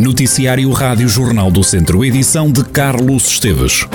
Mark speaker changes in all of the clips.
Speaker 1: Noticiário Rádio Jornal do Centro, edição de Carlos Esteves.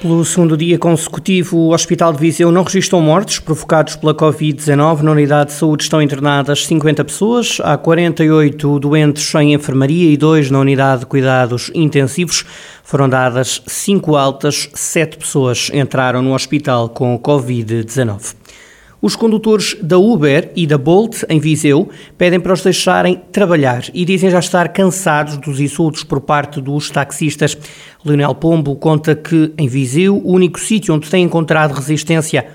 Speaker 2: Pelo segundo dia consecutivo, o Hospital de Viseu não registrou mortes provocados pela Covid-19. Na unidade de saúde estão internadas 50 pessoas, há 48 doentes em enfermaria e dois na unidade de cuidados intensivos. Foram dadas 5 altas, 7 pessoas entraram no hospital com Covid-19. Os condutores da Uber e da Bolt, em Viseu, pedem para os deixarem trabalhar e dizem já estar cansados dos insultos por parte dos taxistas. Leonel Pombo conta que, em Viseu, o único sítio onde tem encontrado resistência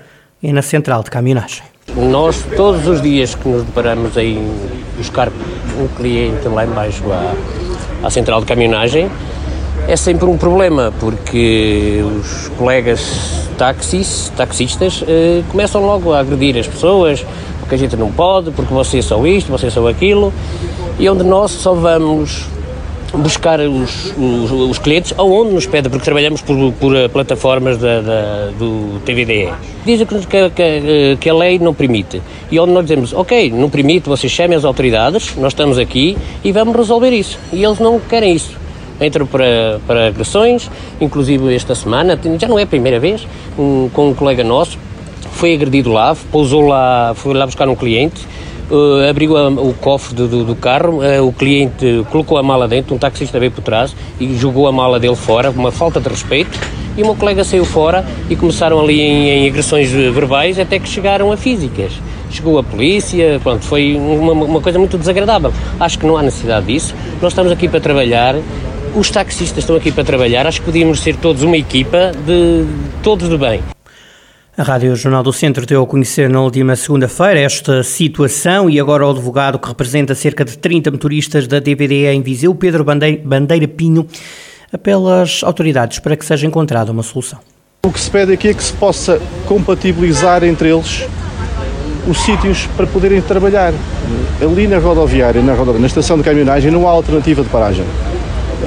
Speaker 2: é na central de caminhonagem.
Speaker 3: Nós, todos os dias que nos deparamos em buscar um cliente lá embaixo à, à central de caminhonagem, é sempre um problema, porque os colegas táxis, taxistas eh, começam logo a agredir as pessoas, porque a gente não pode, porque você é só isto, você é só aquilo, e onde nós só vamos buscar os, os, os clientes aonde nos pede, porque trabalhamos por, por eh, plataformas da, da, do TVDE. Dizem que, que, que, a lei não permite. E onde nós dizemos, ok, não permite, vocês chamem as autoridades, nós estamos aqui e vamos resolver isso. E eles não querem isso entram para, para agressões, inclusive esta semana, já não é a primeira vez, um, com um colega nosso, foi agredido lá, pousou lá, foi lá buscar um cliente, uh, abriu a, o cofre do, do, do carro, uh, o cliente colocou a mala dentro, um taxista veio por trás e jogou a mala dele fora, uma falta de respeito, e o meu colega saiu fora e começaram ali em, em agressões verbais até que chegaram a físicas chegou a polícia, pronto, foi uma, uma, coisa muito desagradável. Acho que não há necessidade disso. Nós estamos aqui para trabalhar os taxistas estão aqui para trabalhar, acho que podíamos ser todos uma equipa de todos de bem.
Speaker 2: A Rádio Jornal do Centro deu a conhecer na última segunda-feira esta situação e agora o advogado que representa cerca de 30 motoristas da DVDE em Viseu, Pedro Bandeira Pinho, apela às autoridades para que seja encontrada uma solução.
Speaker 4: O que se pede aqui é que se possa compatibilizar entre eles os sítios para poderem trabalhar. Ali na rodoviária, na, rodoviária, na estação de caminhonagem, não há alternativa de paragem.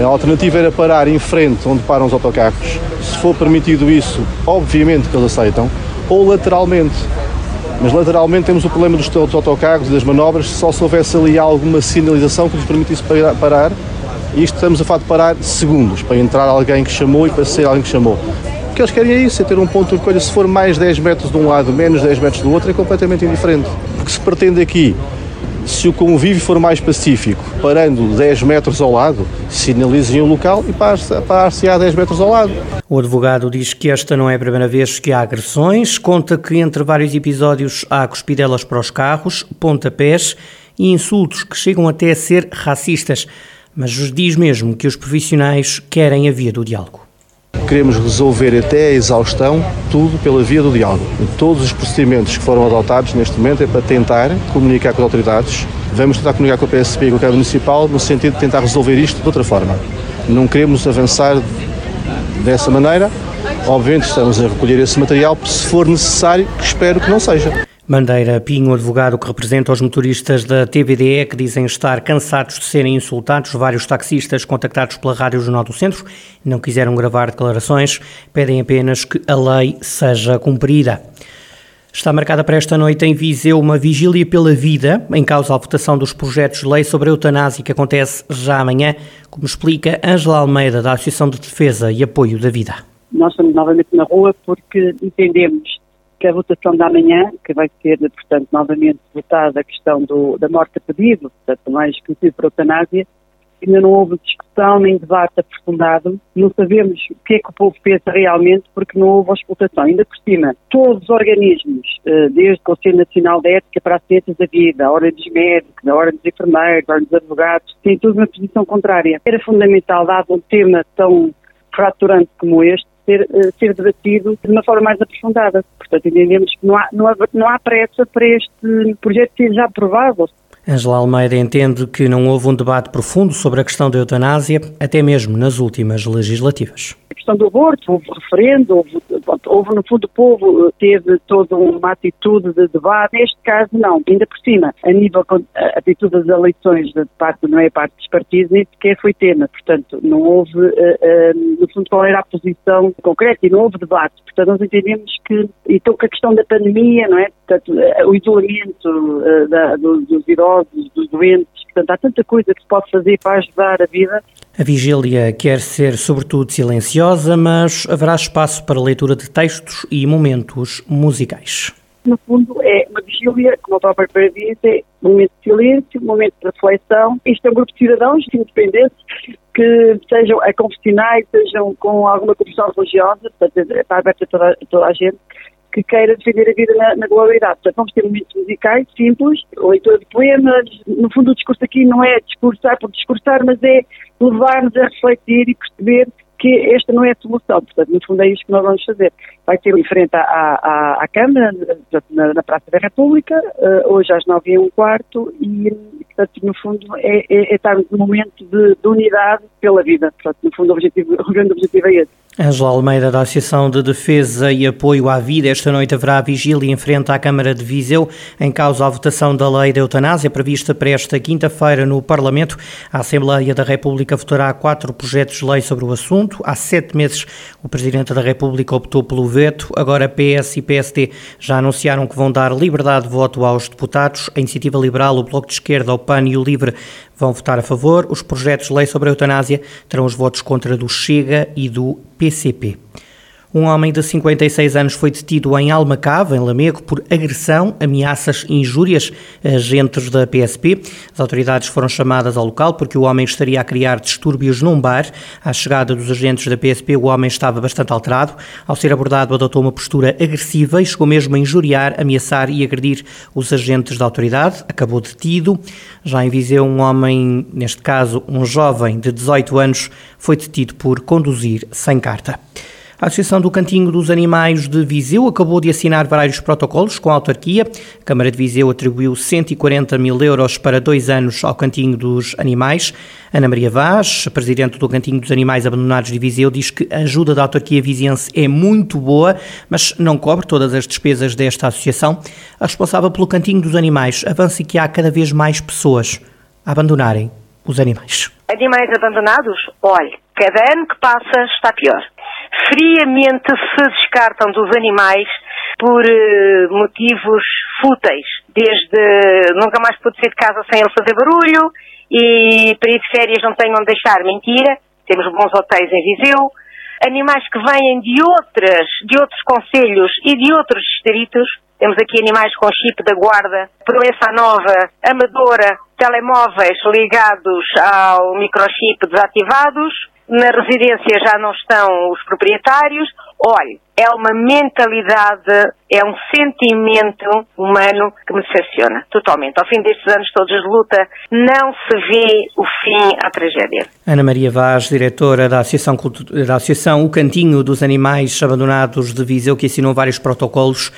Speaker 4: A alternativa era parar em frente onde param os autocarros. Se for permitido isso, obviamente que eles aceitam, ou lateralmente. Mas lateralmente temos o problema dos, autocarros e das manobras, só se houvesse ali alguma sinalização que lhes permitisse parar. E isto estamos a falar de parar segundos, para entrar alguém que chamou e para sair alguém que chamou. O que eles querem é isso, é ter um ponto de recolha. Se for mais 10 metros de um lado, menos 10 metros do outro, é completamente indiferente. Que se pretende aqui se o convívio for mais pacífico, parando 10 metros ao lado, sinalizem o local e parar-se a 10 metros ao lado.
Speaker 2: O advogado diz que esta não é a primeira vez que há agressões, conta que entre vários episódios há cuspidelas para os carros, pontapés e insultos que chegam até a ser racistas, mas diz mesmo que os profissionais querem a via do diálogo.
Speaker 4: Queremos resolver até a exaustão tudo pela via do diálogo. Todos os procedimentos que foram adotados neste momento é para tentar comunicar com as autoridades. Vamos tentar comunicar com a PSP e com a Câmara Municipal no sentido de tentar resolver isto de outra forma. Não queremos avançar dessa maneira. Obviamente estamos a recolher esse material, se for necessário, que espero que não seja.
Speaker 2: Bandeira Pinho, advogado que representa os motoristas da TVDE que dizem estar cansados de serem insultados. Vários taxistas contactados pela Rádio Jornal do Centro não quiseram gravar declarações, pedem apenas que a lei seja cumprida. Está marcada para esta noite em Viseu uma vigília pela vida, em causa a votação dos projetos de lei sobre a eutanásia que acontece já amanhã, como explica Ângela Almeida, da Associação de Defesa e Apoio da Vida.
Speaker 5: Nós estamos novamente na rua porque entendemos que a votação da manhã, que vai ser, portanto, novamente votada a questão do, da morte a pedido, portanto, mais conhecido por eutanásia, ainda não houve discussão nem debate aprofundado, não sabemos o que é que o povo pensa realmente porque não houve auscultação. Ainda por cima, todos os organismos, eh, desde o Conselho Nacional de Ética para as Ciências da Vida, a Ordem dos Médicos, a Ordem dos Enfermeiros, a Ordem dos Advogados, têm todos uma posição contrária. Era fundamental, dado um tema tão fraturante como este, ser, eh, ser debatido de uma forma mais aprofundada. Portanto, entendemos que não há, não há, não há pressa para este projeto ser já aprovado.
Speaker 2: Angela Almeida entende que não houve um debate profundo sobre a questão da eutanásia, até mesmo nas últimas legislativas
Speaker 5: questão do aborto, houve referendo, houve, houve, no fundo o povo teve toda uma atitude de debate. Neste caso, não. Ainda por cima, a nível a atitude das eleições parte, não é parte dos partidos, nem sequer foi tema. Portanto, não houve, uh, uh, no fundo, qual era a posição concreta e não houve debate. Portanto, nós entendemos que, então, com a questão da pandemia, não é? Portanto, o isolamento uh, da, dos, dos idosos, dos doentes, Portanto, há tanta coisa que se pode fazer para ajudar a vida.
Speaker 2: A vigília quer ser, sobretudo, silenciosa, mas haverá espaço para leitura de textos e momentos musicais.
Speaker 5: No fundo, é uma vigília, como a própria diz, é um momento de silêncio, um momento de reflexão. Isto é um grupo de cidadãos independentes que sejam confessionais, sejam com alguma confissão religiosa, portanto, está aberta a toda, toda a gente, que queira defender a vida na, na globalidade. Portanto, vamos ter momentos musicais simples, leitura de poemas. No fundo, o discurso aqui não é discursar por discursar, mas é levar-nos a refletir e perceber que esta não é a solução. Portanto, no fundo, é isto que nós vamos fazer. Vai ser em frente à, à, à Câmara, na, na, Praça da República, uh, hoje às nove e um quarto, e, portanto, no fundo, é, é, é estarmos num momento de, de, unidade pela vida. Portanto, no fundo, o, objetivo, o grande objetivo é esse.
Speaker 2: Angela Almeida, da Associação de Defesa e Apoio à Vida, esta noite haverá vigília em frente à Câmara de Viseu, em causa a votação da lei da eutanásia, prevista para esta quinta-feira no Parlamento. A Assembleia da República votará quatro projetos de lei sobre o assunto. Há sete meses, o Presidente da República optou pelo veto. Agora, PS e PSD já anunciaram que vão dar liberdade de voto aos deputados. A Iniciativa Liberal, o Bloco de Esquerda, o PAN e o LIVRE vão votar a favor. Os projetos de lei sobre a eutanásia terão os votos contra do Chega e do PCP. Um homem de 56 anos foi detido em Almacava, em Lamego, por agressão, ameaças e injúrias a agentes da PSP. As autoridades foram chamadas ao local porque o homem estaria a criar distúrbios num bar. À chegada dos agentes da PSP, o homem estava bastante alterado. Ao ser abordado, adotou uma postura agressiva e chegou mesmo a injuriar, ameaçar e agredir os agentes da autoridade. Acabou detido. Já em Viseu, um homem, neste caso um jovem de 18 anos, foi detido por conduzir sem carta. A Associação do Cantinho dos Animais de Viseu acabou de assinar vários protocolos com a autarquia. A Câmara de Viseu atribuiu 140 mil euros para dois anos ao Cantinho dos Animais. Ana Maria Vaz, presidente do Cantinho dos Animais Abandonados de Viseu, diz que a ajuda da autarquia viziense é muito boa, mas não cobre todas as despesas desta associação. A responsável pelo Cantinho dos Animais avança que há cada vez mais pessoas a abandonarem os animais.
Speaker 6: Animais abandonados? Olhe, cada ano que passa está pior friamente se descartam dos animais por uh, motivos fúteis, desde nunca mais pude sair de casa sem ele fazer barulho e para ir de férias não tenho onde deixar, mentira, temos bons hotéis em Viseu, animais que vêm de outras, de outros conselhos e de outros distritos, temos aqui animais com chip da guarda, proença nova, amadora, telemóveis ligados ao microchip desativados, na residência já não estão os proprietários. Olhe, é uma mentalidade, é um sentimento humano que me decepciona totalmente. Ao fim destes anos todos de luta, não se vê o fim à tragédia.
Speaker 2: Ana Maria Vaz, diretora da Associação, da Associação O Cantinho dos Animais Abandonados de Viseu, que assinou vários protocolos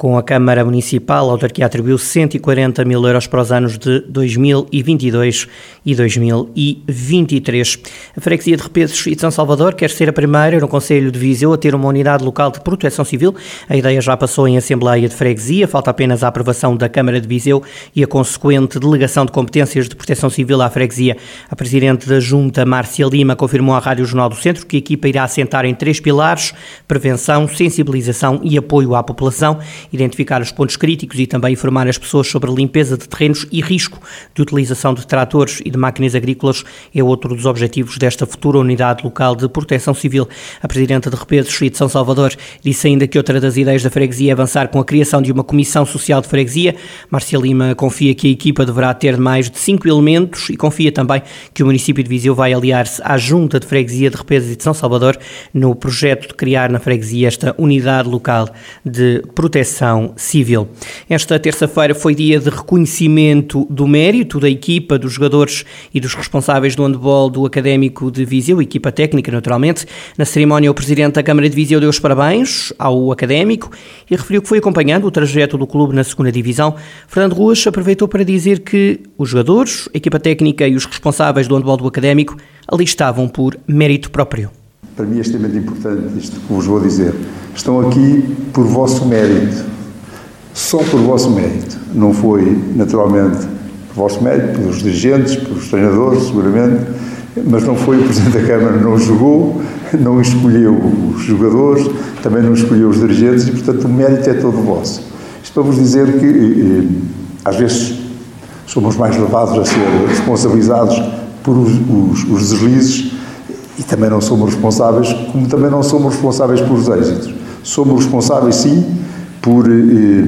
Speaker 2: com a Câmara Municipal, a autarquia atribuiu 140 mil euros para os anos de 2022 e 2023. A freguesia de Repesos e de São Salvador quer ser a primeira no Conselho de Viseu a ter uma unidade local de Proteção Civil. A ideia já passou em Assembleia de Freguesia, falta apenas a aprovação da Câmara de Viseu e a consequente delegação de competências de proteção civil à freguesia. A Presidente da Junta, Márcia Lima, confirmou à Rádio Jornal do Centro que a equipa irá assentar em três pilares: prevenção, sensibilização e apoio à população, identificar os pontos críticos e também informar as pessoas sobre a limpeza de terrenos e risco de utilização de tratores e de máquinas agrícolas é outro dos objetivos desta futura unidade local de proteção civil. A Presidente de Repesos e de São Salvador disse ainda que outra das ideias da freguesia é avançar com a criação de uma comissão social de freguesia. Márcia Lima confia que a equipa deverá ter mais de cinco elementos e confia também que o município de Viseu vai aliar-se à Junta de Freguesia de Represas e de São Salvador no projeto de criar na freguesia esta unidade local de proteção civil. Esta terça-feira foi dia de reconhecimento do mérito da equipa, dos jogadores e dos responsáveis do handball do Académico de Viseu, equipa técnica naturalmente. Na cerimónia o Presidente da Câmara de Viseu deu os parabéns parabéns ao académico e referiu que foi acompanhando o trajeto do clube na segunda divisão. Fernando Ruas aproveitou para dizer que os jogadores, a equipa técnica e os responsáveis do handball do académico ali estavam por mérito próprio.
Speaker 7: Para mim é extremamente importante isto que vos vou dizer. Estão aqui por vosso mérito. Só por vosso mérito. Não foi, naturalmente, por vosso mérito, pelos dirigentes, pelos treinadores, seguramente, mas não foi o Presidente da Câmara, não jogou, não escolheu os jogadores, também não escolheu os dirigentes e, portanto, o mérito é todo vosso. Isto para vos dizer que, às vezes, somos mais levados a ser responsabilizados por os, os, os deslizes e também não somos responsáveis, como também não somos responsáveis pelos êxitos. Somos responsáveis, sim, por eh,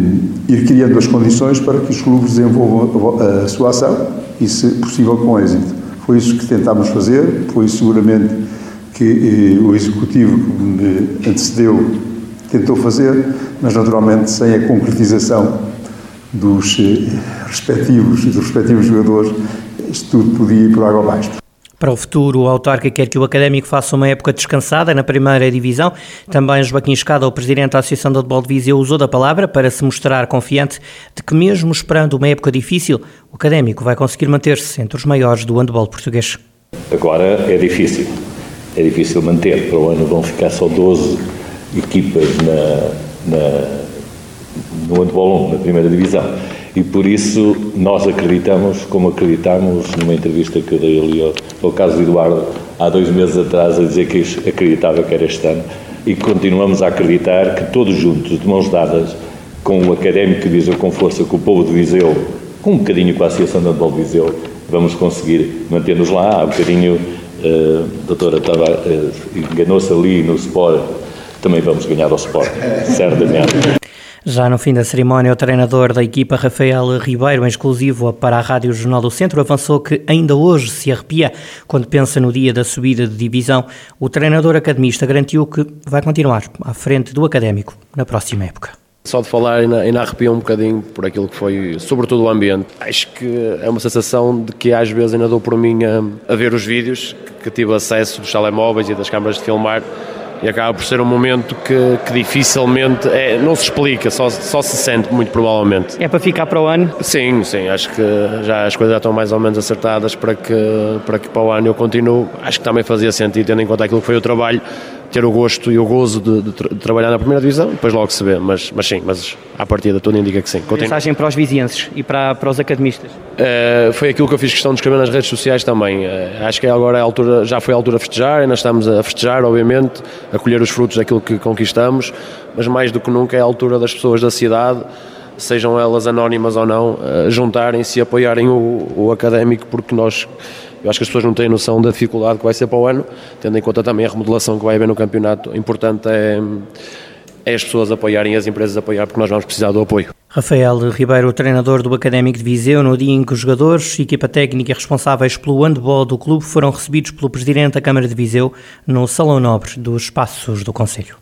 Speaker 7: ir criando as condições para que os clubes desenvolvam a, sua ação e, se possível, com êxito. Foi isso que tentámos fazer, foi seguramente que eh, o Executivo que me antecedeu tentou fazer, mas naturalmente sem a concretização dos eh, respectivos, dos respectivos jogadores, isto tudo podia ir por água abaixo.
Speaker 2: Para o futuro, o autarca quer que o Académico faça uma época descansada na primeira divisão. Também Joaquim Escada, o presidente da Associação de Futebol de Viseu, usou da palavra para se mostrar confiante de que, mesmo esperando uma época difícil, o Académico vai conseguir manter-se entre os maiores do handball português.
Speaker 8: Agora é difícil. É difícil manter. Para o ano vão ficar só 12 equipas na, na, no handball 1, na primeira divisão e por isso nós acreditamos, como acreditamos numa entrevista que eu dei ali ao, ao caso do Eduardo há dois meses atrás, a dizer que acreditava que era este ano, e continuamos a acreditar que todos juntos, de mãos dadas, com o Académico de Viseu, com força, com o povo de Viseu, com um bocadinho com a Associação de Handball de Viseu, vamos conseguir manter-nos lá. Há um bocadinho, uh, a doutora estava, uh, enganou-se ali no Sport, também vamos ganhar ao Sport, certamente.
Speaker 2: Já no fim da cerimónia, o treinador da equipa, Rafael Ribeiro, em exclusivo para a Rádio Jornal do Centro, avançou que ainda hoje se arrepia quando pensa no dia da subida de divisão. O treinador academista garantiu que vai continuar à frente do académico na próxima época.
Speaker 9: Só de falar ainda, ainda um bocadinho por aquilo que foi, sobretudo o ambiente. Acho que é uma sensação de que às vezes ainda dou por mim a, a ver os vídeos que, que tive acesso dos telemóveis e das câmaras de filmar e acaba por ser um momento que, que dificilmente é, não se explica, só, só se sente muito provavelmente.
Speaker 2: É para ficar para o ano?
Speaker 9: Sim, sim, acho que já as coisas já estão mais ou menos acertadas para que, para que para o ano eu continue. Acho que também fazia sentido, tendo em conta aquilo que foi o trabalho ter o gosto e o gozo de, de, de, trabalhar na primeira divisão, depois logo se vê, mas, mas sim, mas à partida tudo indica que sim.
Speaker 2: Continua. Mensagem para os vizienses e para, para os academistas?
Speaker 9: Uh, foi aquilo que eu fiz questão de escrever nas redes sociais também. Uh, acho que agora é a altura, já foi a altura de festejar, ainda estamos a festejar, obviamente, a colher os frutos daquilo que conquistamos, mas mais do que nunca é a altura das pessoas da cidade sejam elas anónimas ou não, uh, juntarem-se e apoiarem o, o académico, porque nós eu acho que as pessoas não têm noção da dificuldade que vai ser para o ano, tendo em conta também a remodelação que vai haver no campeonato. Importante é, é as pessoas apoiarem, as empresas apoiar, porque nós vamos precisar do apoio.
Speaker 2: Rafael Ribeiro, treinador do Académico de Viseu, no dia em que os jogadores, equipa técnica e responsáveis pelo handball do clube foram recebidos pelo Presidente da Câmara de Viseu no Salão Nobre dos Passos do Conselho.